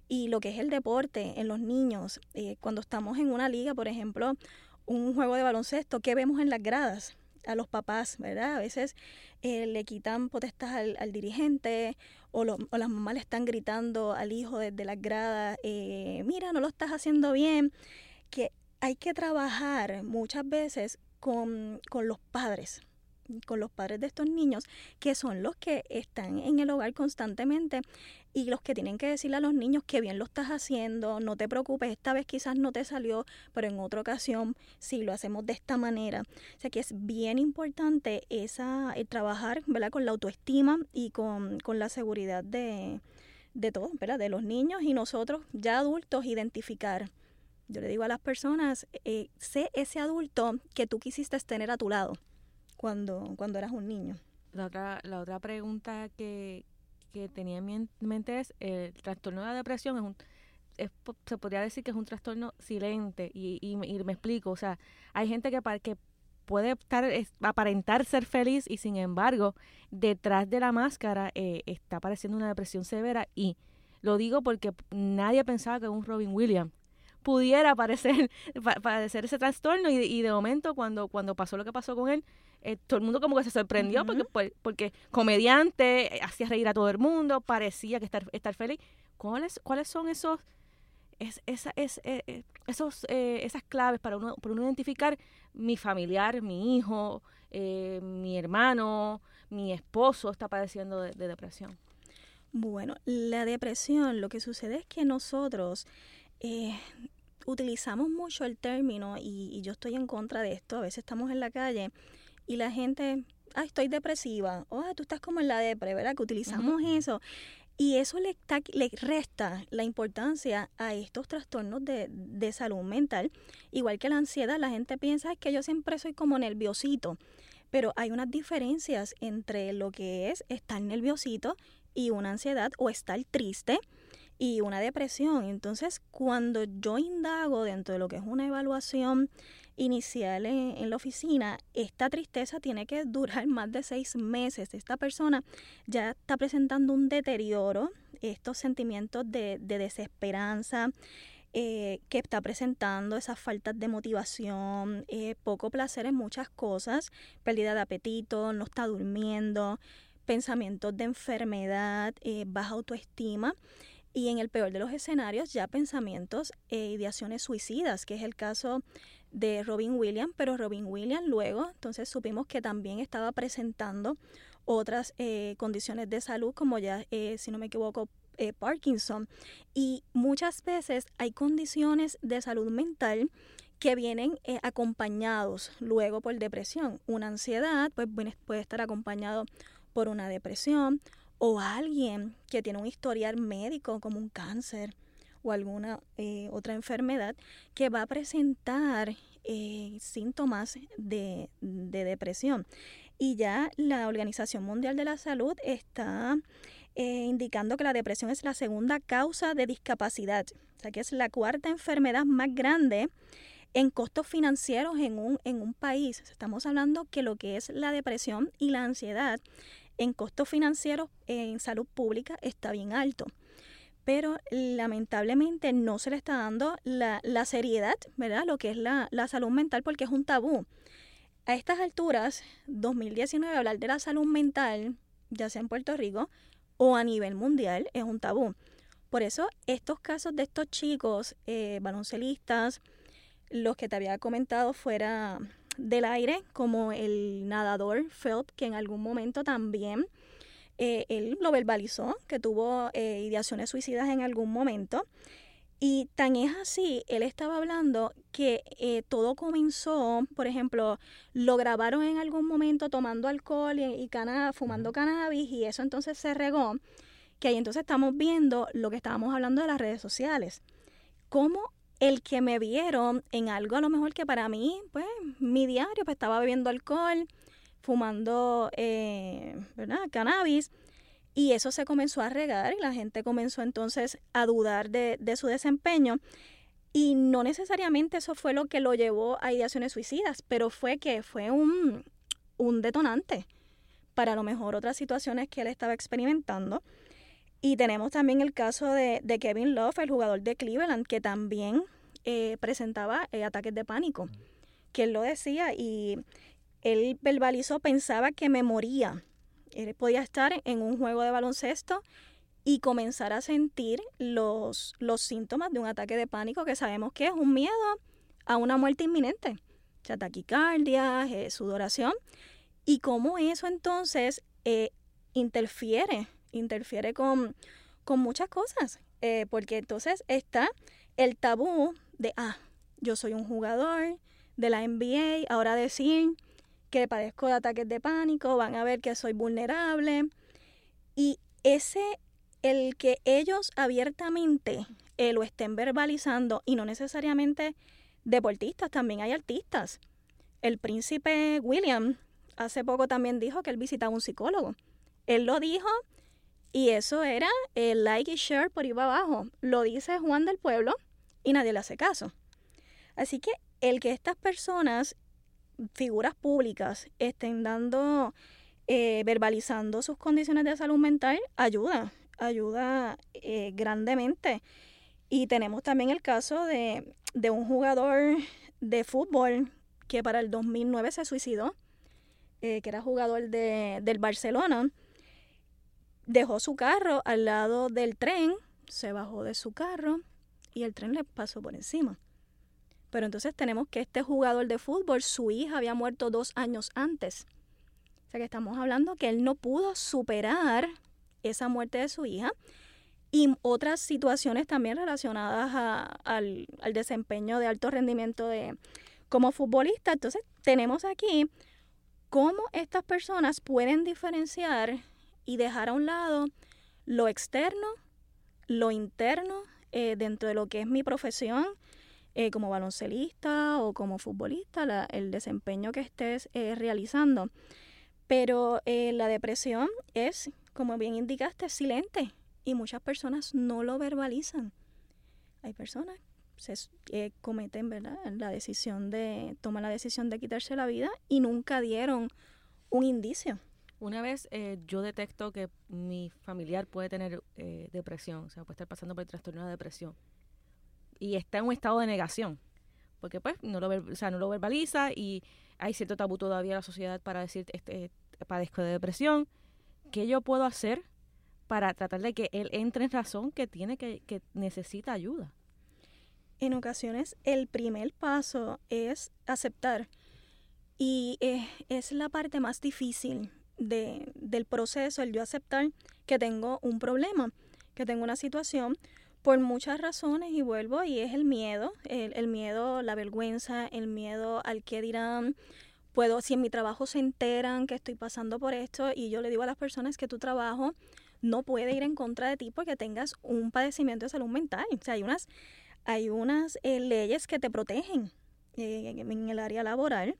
Y lo que es el deporte en los niños, eh, cuando estamos en una liga, por ejemplo, un juego de baloncesto, ¿qué vemos en las gradas? a los papás, ¿verdad? A veces eh, le quitan potestad al, dirigente o, las mamás le están gritando al hijo desde las gradas, eh, mira, no lo estás haciendo bien, que hay que trabajar muchas veces con los padres, con los padres de estos niños, que son los que están en el hogar constantemente y los que tienen que decirle a los niños que bien lo estás haciendo, no te preocupes, esta vez quizás no te salió, pero en otra ocasión sí lo hacemos de esta manera. O sea que es bien importante esa, el trabajar ¿verdad? con la autoestima y con, la seguridad de, de todos, ¿verdad? de los niños y nosotros ya adultos identificar. Yo le digo a las personas, eh, sé ese adulto que tú quisiste tener a tu lado cuando, cuando eras un niño. La otra, la otra pregunta que, que tenía en mente es el trastorno de la depresión es un se podría decir que es un trastorno silente y, y, me explico, o sea, hay gente que, que puede estar aparentar ser feliz y sin embargo detrás de la máscara eh, está apareciendo una depresión severa y lo digo porque nadie pensaba que un Robin Williams pudiera padecer, padecer ese trastorno y, y, de momento cuando, cuando pasó lo que pasó con él, eh, todo el mundo como que se sorprendió porque, porque comediante, eh, hacía reír a todo el mundo, parecía que estar, estar feliz. ¿Cuáles, ¿Cuáles son esos, es, esa, es, eh, esos, esas claves para uno, para uno identificar mi familiar, mi hijo, mi hermano, mi esposo está padeciendo de, depresión? Bueno, la depresión, lo que sucede es que nosotros utilizamos mucho el término y, y, yo estoy en contra de esto. A veces estamos en la calle y la gente, ah, estoy depresiva, o ah, tú estás como en la depre, ¿verdad? Que utilizamos eso. Y eso le, le resta la importancia a estos trastornos de, de, salud mental. Igual que la ansiedad, la gente piensa que yo siempre soy como nerviosito. Pero hay unas diferencias entre lo que es estar nerviosito y una ansiedad o estar triste y una depresión. Entonces, cuando yo indago dentro de lo que es una evaluación inicial en, la oficina, esta tristeza tiene que durar más de seis meses. Esta persona ya está presentando un deterioro, estos sentimientos de, desesperanza, eh, que está presentando esas faltas de motivación, eh, poco placer en muchas cosas, pérdida de apetito, no está durmiendo, pensamientos de enfermedad, eh, baja autoestima y en el peor de los escenarios ya pensamientos e ideaciones suicidas, que es el caso de Robin Williams, pero Robin Williams luego entonces supimos que también estaba presentando otras eh, condiciones de salud como ya, eh, si no me equivoco, eh, Parkinson. Y muchas veces hay condiciones de salud mental que vienen acompañados luego por depresión. Una ansiedad pues, puede estar acompañado por una depresión o alguien que tiene un historial médico como un cáncer o alguna eh, otra enfermedad que va a presentar eh, síntomas de, depresión. Y ya la Organización Mundial de la Salud está eh, indicando que la depresión es la segunda causa de discapacidad, o sea que es la cuarta enfermedad más grande en costos financieros en un, en un país. Estamos hablando que lo que es la depresión y la ansiedad en costos financieros en salud pública está bien alto pero lamentablemente no se le está dando la, seriedad, ¿verdad? Lo que es la, salud mental porque es un tabú. A estas alturas, 2019, hablar de la salud mental, ya sea en Puerto Rico o a nivel mundial, es un tabú. Por eso, estos casos de estos chicos eh, baloncelistas, los que te había comentado fuera del aire, como el nadador Phelps, que en algún momento también eh, él lo verbalizó, que tuvo eh, ideaciones suicidas en algún momento. Y tan es así, él estaba hablando que eh, todo comenzó, por ejemplo, lo grabaron en algún momento tomando alcohol y, y fumando cannabis y eso entonces se regó, que ahí entonces estamos viendo lo que estábamos hablando de las redes sociales. Cómo el que me vieron en algo a lo mejor que para mí, pues mi diario, pues estaba bebiendo alcohol, fumando, eh. Cannabis y eso se comenzó a regar y la gente comenzó entonces a dudar de, su desempeño. Y no necesariamente eso fue lo que lo llevó a ideaciones suicidas, pero fue que fue un, detonante para a lo mejor otras situaciones que él estaba experimentando. Y tenemos también el caso de, Kevin Love, el jugador de Cleveland, que también eh, presentaba eh, ataques de pánico, que él lo decía y él verbalizó, pensaba que me moría. Él podía estar en un juego de baloncesto y comenzar a sentir los, los síntomas de un ataque de pánico que sabemos que es un miedo a una muerte inminente, taquicardia, eh, sudoración, y cómo eso entonces eh, interfiere, interfiere con, con muchas cosas, eh, porque entonces está el tabú de, ah, yo soy un jugador de la NBA, ahora decir que padezco de ataques de pánico, van a ver que soy vulnerable. Y ese, el que ellos abiertamente eh, lo estén verbalizando, y no necesariamente deportistas, también hay artistas. El príncipe William hace poco también dijo que él visitaba un psicólogo. Él lo dijo y eso era el like y share por iba abajo. Lo dice Juan del Pueblo y nadie le hace caso. Así que el que estas personas figuras públicas estén dando, eh, verbalizando sus condiciones de salud mental, ayuda, ayuda eh, grandemente. Y tenemos también el caso de, de, un jugador de fútbol que para el 2009 se suicidó, eh, que era jugador de, del Barcelona. Dejó su carro al lado del tren, se bajó de su carro y el tren le pasó por encima. Pero entonces tenemos que este jugador de fútbol, su hija había muerto dos años antes. O sea que estamos hablando que él no pudo superar esa muerte de su hija y otras situaciones también relacionadas al, desempeño de alto rendimiento de, como futbolista. Entonces tenemos aquí cómo estas personas pueden diferenciar y dejar a un lado lo externo, lo interno eh, dentro de lo que es mi profesión, eh, como baloncelista o como futbolista, el desempeño que estés eh, realizando. Pero eh, la depresión es, como bien indicaste, silente y muchas personas no lo verbalizan. Hay personas que cometen ¿verdad? la decisión de, toman la decisión de quitarse la vida y nunca dieron un indicio. Una vez yo detecto que mi familiar puede tener depresión, o sea, puede estar pasando por el trastorno de depresión y está en un estado de negación, porque pues no lo, o sea, no lo verbaliza y hay cierto tabú todavía en la sociedad para decir, este, padezco de depresión, ¿qué yo puedo hacer para tratar de que él entre en razón que tiene que, que necesita ayuda? En ocasiones el primer paso es aceptar y es la parte más difícil de, del proceso, el yo aceptar que tengo un problema, que tengo una situación por muchas razones y vuelvo y es el miedo, el, miedo, la vergüenza, el miedo al que dirán, puedo, si en mi trabajo se enteran que estoy pasando por esto y yo le digo a las personas que tu trabajo no puede ir en contra de ti porque tengas un padecimiento de salud mental. O sea, hay unas, hay unas eh, leyes que te protegen eh, en el área laboral.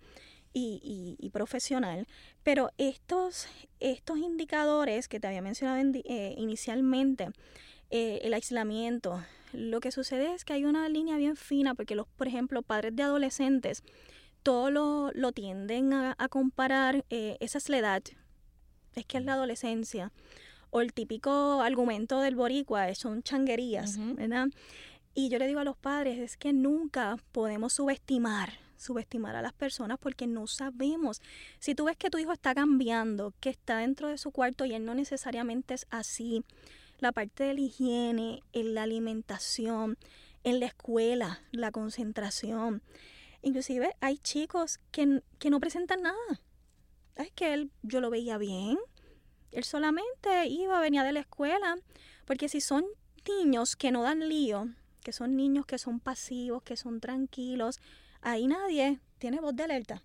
Y, y, profesional, pero estos, estos indicadores que te había mencionado eh, inicialmente, eh, el aislamiento. Lo que sucede es que hay una línea bien fina porque los, por ejemplo, padres de adolescentes, todo lo, lo tienden a, comparar, eh, esa es la edad, es que es la adolescencia. O el típico argumento del boricua, son changuerías, ¿verdad? Y yo le digo a los padres, es que nunca podemos subestimar, subestimar a las personas porque no sabemos. Si tú ves que tu hijo está cambiando, que está dentro de su cuarto y él no necesariamente es así, la parte de la higiene, en la alimentación, en la escuela, la concentración. Inclusive hay chicos que, no presentan nada. Es que él, yo lo veía bien, Él solamente iba, venía de la escuela, porque si son niños que no dan lío, que son niños que son pasivos, que son tranquilos, ahí nadie tiene voz de alerta.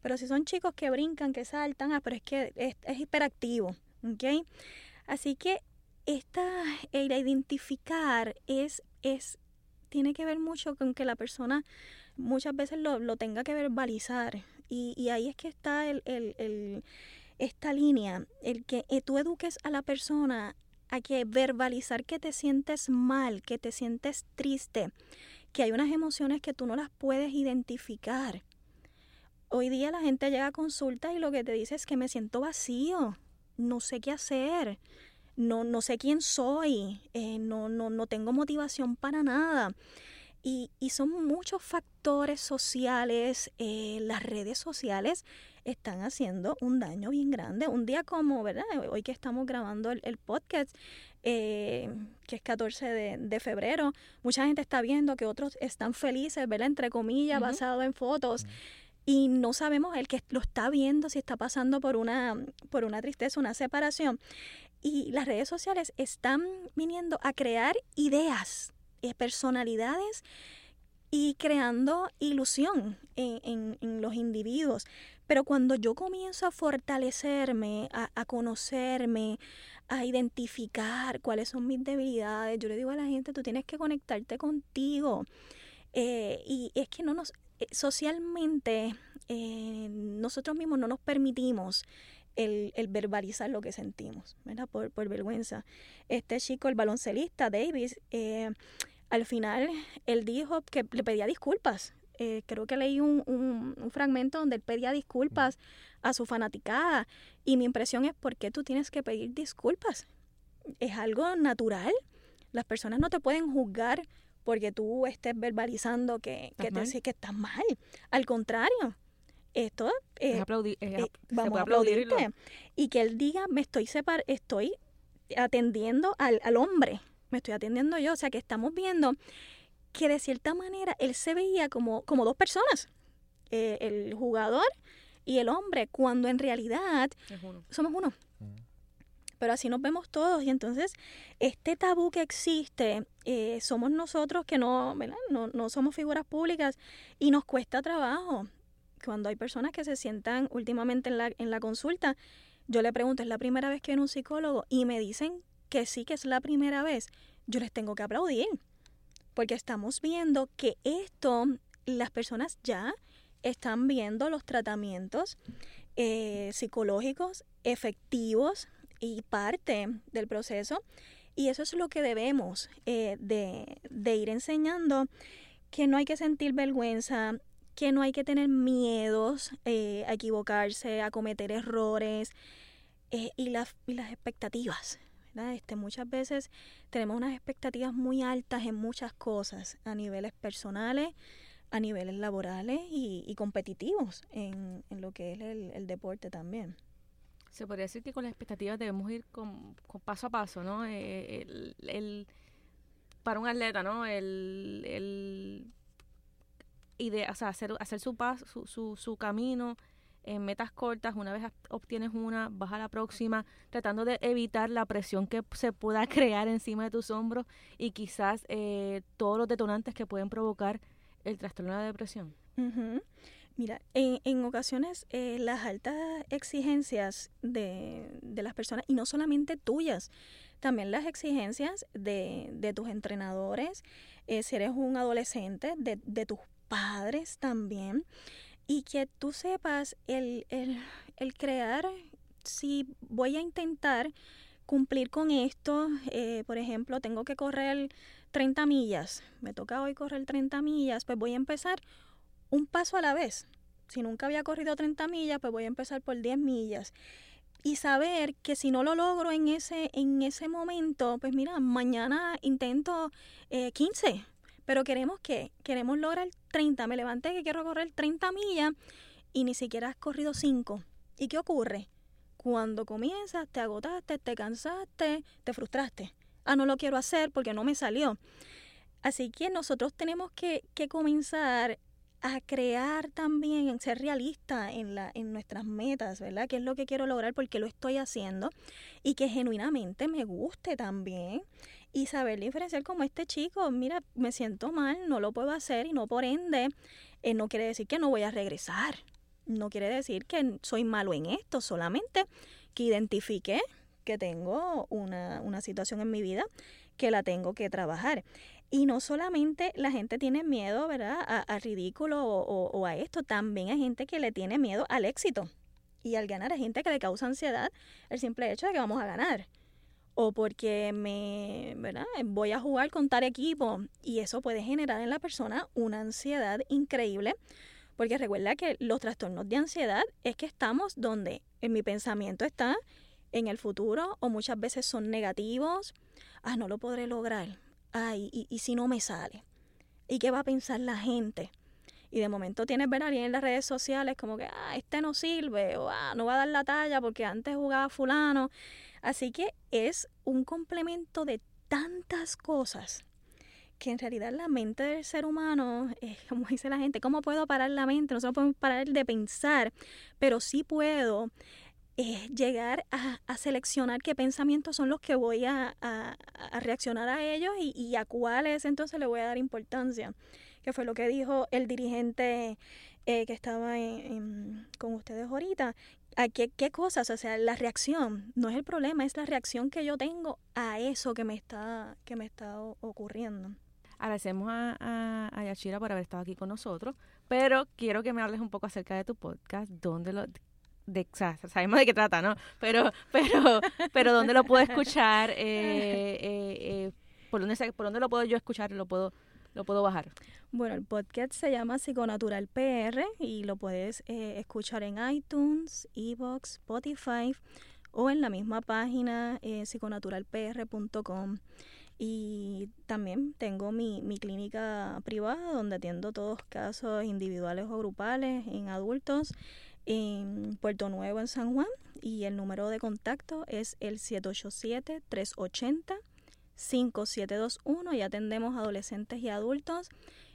Pero si son chicos que brincan, que saltan, ah, pero es que es, es hiperactivo, ¿ok? Así que esta, el identificar es, es, tiene que ver mucho con que la persona muchas veces lo, lo tenga que verbalizar. Y, y, ahí es que está el, el, el, esta línea, el que eh, tú eduques a la persona a que verbalizar que te sientes mal, que te sientes triste, que hay unas emociones que tú no las puedes identificar. Hoy día la gente llega a consulta y lo que te dice es que me siento vacío, no sé qué hacer, no, no sé quién soy, eh, no, no, no tengo motivación para nada. Y, y son muchos factores sociales, eh, las redes sociales están haciendo un daño bien grande. Un día como, ¿verdad? Hoy que estamos grabando el, el podcast, eh, que es 14 de, de, febrero, mucha gente está viendo que otros están felices, ¿verdad? Entre comillas, uh -huh. basado en fotos. Uh -huh. Y no sabemos el que lo está viendo si está pasando por una, por una tristeza, una separación. Y las redes sociales están viniendo a crear ideas, eh, personalidades y creando ilusión en, en, en, los individuos. Pero cuando yo comienzo a fortalecerme, a, conocerme, a identificar cuáles son mis debilidades, yo le digo a la gente, tú tienes que conectarte contigo. Eh, y es que no nos, eh, socialmente, nosotros mismos no nos permitimos el, el, verbalizar lo que sentimos, ¿verdad? Por, por, vergüenza. Este chico, el baloncelista Davis, eh, al final él dijo que le pedía disculpas. Eh, creo que leí un, un, un, fragmento donde él pedía disculpas a su fanaticada y mi impresión es ¿por qué tú tienes que pedir disculpas? Es algo natural. Las personas no te pueden juzgar porque tú estés verbalizando que, que, te, que estás mal. Al contrario, esto eh, es aplaudir, es, eh, vamos a aplaudirte. Y que él diga, me estoy separ estoy atendiendo al, al hombre, me estoy atendiendo yo. O sea que estamos viendo que de cierta manera él se veía como, como dos personas, eh, el jugador y el hombre, cuando en realidad uno. somos uno. Pero así nos vemos todos y entonces este tabú que existe, eh, somos nosotros que no, no, no somos figuras públicas y nos cuesta trabajo. Cuando hay personas que se sientan últimamente en la, en la consulta, yo le pregunto, ¿es la primera vez que viene un psicólogo? Y me dicen que sí que es la primera vez. Yo les tengo que aplaudir porque estamos viendo que esto, las personas ya están viendo los tratamientos eh, psicológicos efectivos y parte del proceso. Y eso es lo que debemos eh, de, de ir enseñando, que no hay que sentir vergüenza, que no hay que tener miedos eh, a equivocarse, a cometer errores eh, y, la, y, las expectativas. Este, muchas veces tenemos unas expectativas muy altas en muchas cosas, a niveles personales, a niveles laborales y, y competitivos en, en, lo que es el, el, deporte también. Se podría decir que con las expectativas debemos ir con, con paso a paso, ¿no? Eh, el, el, para un atleta, ¿no? El, o sea, hacer, su, paso, su, su, su camino en metas cortas, una vez obtienes una, vas a la próxima, tratando de evitar la presión que se pueda crear encima de tus hombros y quizás eh, todos los detonantes que pueden provocar el trastorno de la depresión. Mira, en, ocasiones eh, las altas exigencias de, de, las personas, y no solamente tuyas, también las exigencias de, de tus entrenadores, eh, si eres un adolescente, de, de tus padres también, y que tú sepas el, el, el crear, si voy a intentar cumplir con esto, eh, por ejemplo, tengo que correr 30 millas, me toca hoy correr 30 millas, pues voy a empezar un paso a la vez. Si nunca había corrido 30 millas, pues voy a empezar por 10 millas. Y saber que si no lo logro en ese, en ese momento, pues mira, mañana intento eh, 15. Pero queremos que, queremos lograr 30. Me levanté que quiero correr 30 millas y ni siquiera has corrido 5. ¿Y qué ocurre? Cuando comienzas, te agotaste, te cansaste, te frustraste. Ah, no lo quiero hacer porque no me salió. Así que nosotros tenemos que, que comenzar a crear también, ser realista en, la, en nuestras metas, ¿verdad? ¿Qué es lo que quiero lograr? Porque lo estoy haciendo y que genuinamente me guste también y saber diferenciar como este chico, mira, me siento mal, no lo puedo hacer y no por ende, eh, no quiere decir que no voy a regresar, no quiere decir que soy malo en esto, solamente que identifique que tengo una, una situación en mi vida que la tengo que trabajar. Y no solamente la gente tiene miedo, ¿verdad?, al ridículo o, a esto, también hay gente que le tiene miedo al éxito. Y al ganar, hay gente que le causa ansiedad el simple hecho de que vamos a ganar. O porque me, ¿verdad? Voy a jugar con tal equipo. Y eso puede generar en la persona una ansiedad increíble. Porque recuerda que los trastornos de ansiedad es que estamos donde en mi pensamiento está en el futuro o muchas veces son negativos. Ah, no lo podré lograr ay, y, si no me sale? ¿Y qué va a pensar la gente? Y de momento tienes ver a alguien en las redes sociales como que, ah, este no sirve, o ah, no va a dar la talla porque antes jugaba fulano. Así que es un complemento de tantas cosas que en realidad la mente del ser humano, es como dice la gente, ¿cómo puedo parar la mente? No se puedo parar de pensar, pero sí puedo llegar a, seleccionar qué pensamientos son los que voy a, reaccionar a ellos y, a cuáles entonces le voy a dar importancia, que fue lo que dijo el dirigente eh, que estaba con ustedes ahorita. ¿A qué, qué, cosas? O sea, la reacción no es el problema, es la reacción que yo tengo a eso que me está, que me está ocurriendo. Agradecemos a, a, a, Yashira por haber estado aquí con nosotros, pero quiero que me hables un poco acerca de tu podcast, dónde lo, de, o sea, sabemos de qué trata, ¿no? Pero, pero, pero ¿dónde lo puedo escuchar? Eh, eh, eh, ¿por, dónde, ¿Por dónde lo puedo yo escuchar? ¿Lo puedo, lo puedo bajar? Bueno, el podcast se llama Psiconatural PR y lo puedes escuchar en iTunes, Evox, Spotify o en la misma página psiconaturalpr.com. Y también tengo mi, mi clínica privada donde atiendo todos casos individuales o grupales en adultos en Puerto Nuevo, en San Juan, y el número de contacto es el 787-380-5721 y atendemos adolescentes y adultos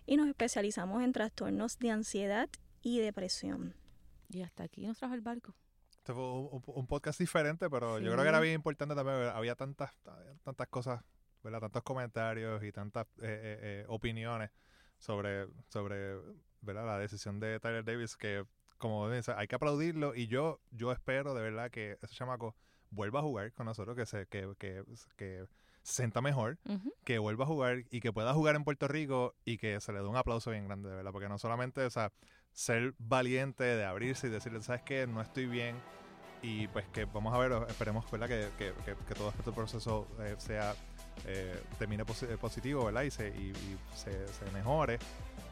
y nos especializamos en trastornos de ansiedad y depresión. Y hasta aquí nos trajo el barco. Este fue un, podcast diferente, pero yo creo que era bien importante también. Había tantas, tantas cosas, ¿verdad? tantos comentarios y tantas eh, eh, eh, opiniones sobre, sobre ¿verdad? la decisión de Tyler Davis que como dice, hay que aplaudirlo y yo yo espero de verdad que ese chamaco vuelva a jugar con nosotros, que se que, que, que sienta mejor, que vuelva a jugar y que pueda jugar en Puerto Rico y que se le dé un aplauso bien grande, de verdad, porque no solamente, o sea, ser valiente de abrirse y decirle, ¿sabes qué? No estoy bien y pues que vamos a ver, esperemos, ¿verdad? Que, que, que, todo este proceso eh, sea, eh, termine positivo, ¿verdad? Y se, y, se, se mejore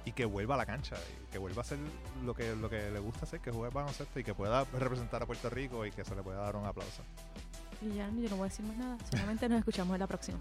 y que vuelva a la cancha y que vuelva a hacer lo que, lo que le gusta hacer, que juegue baloncesto y que pueda representar a Puerto Rico y que se le pueda dar un aplauso y ya yo no voy a decir más nada. Solamente nos escuchamos en la próxima.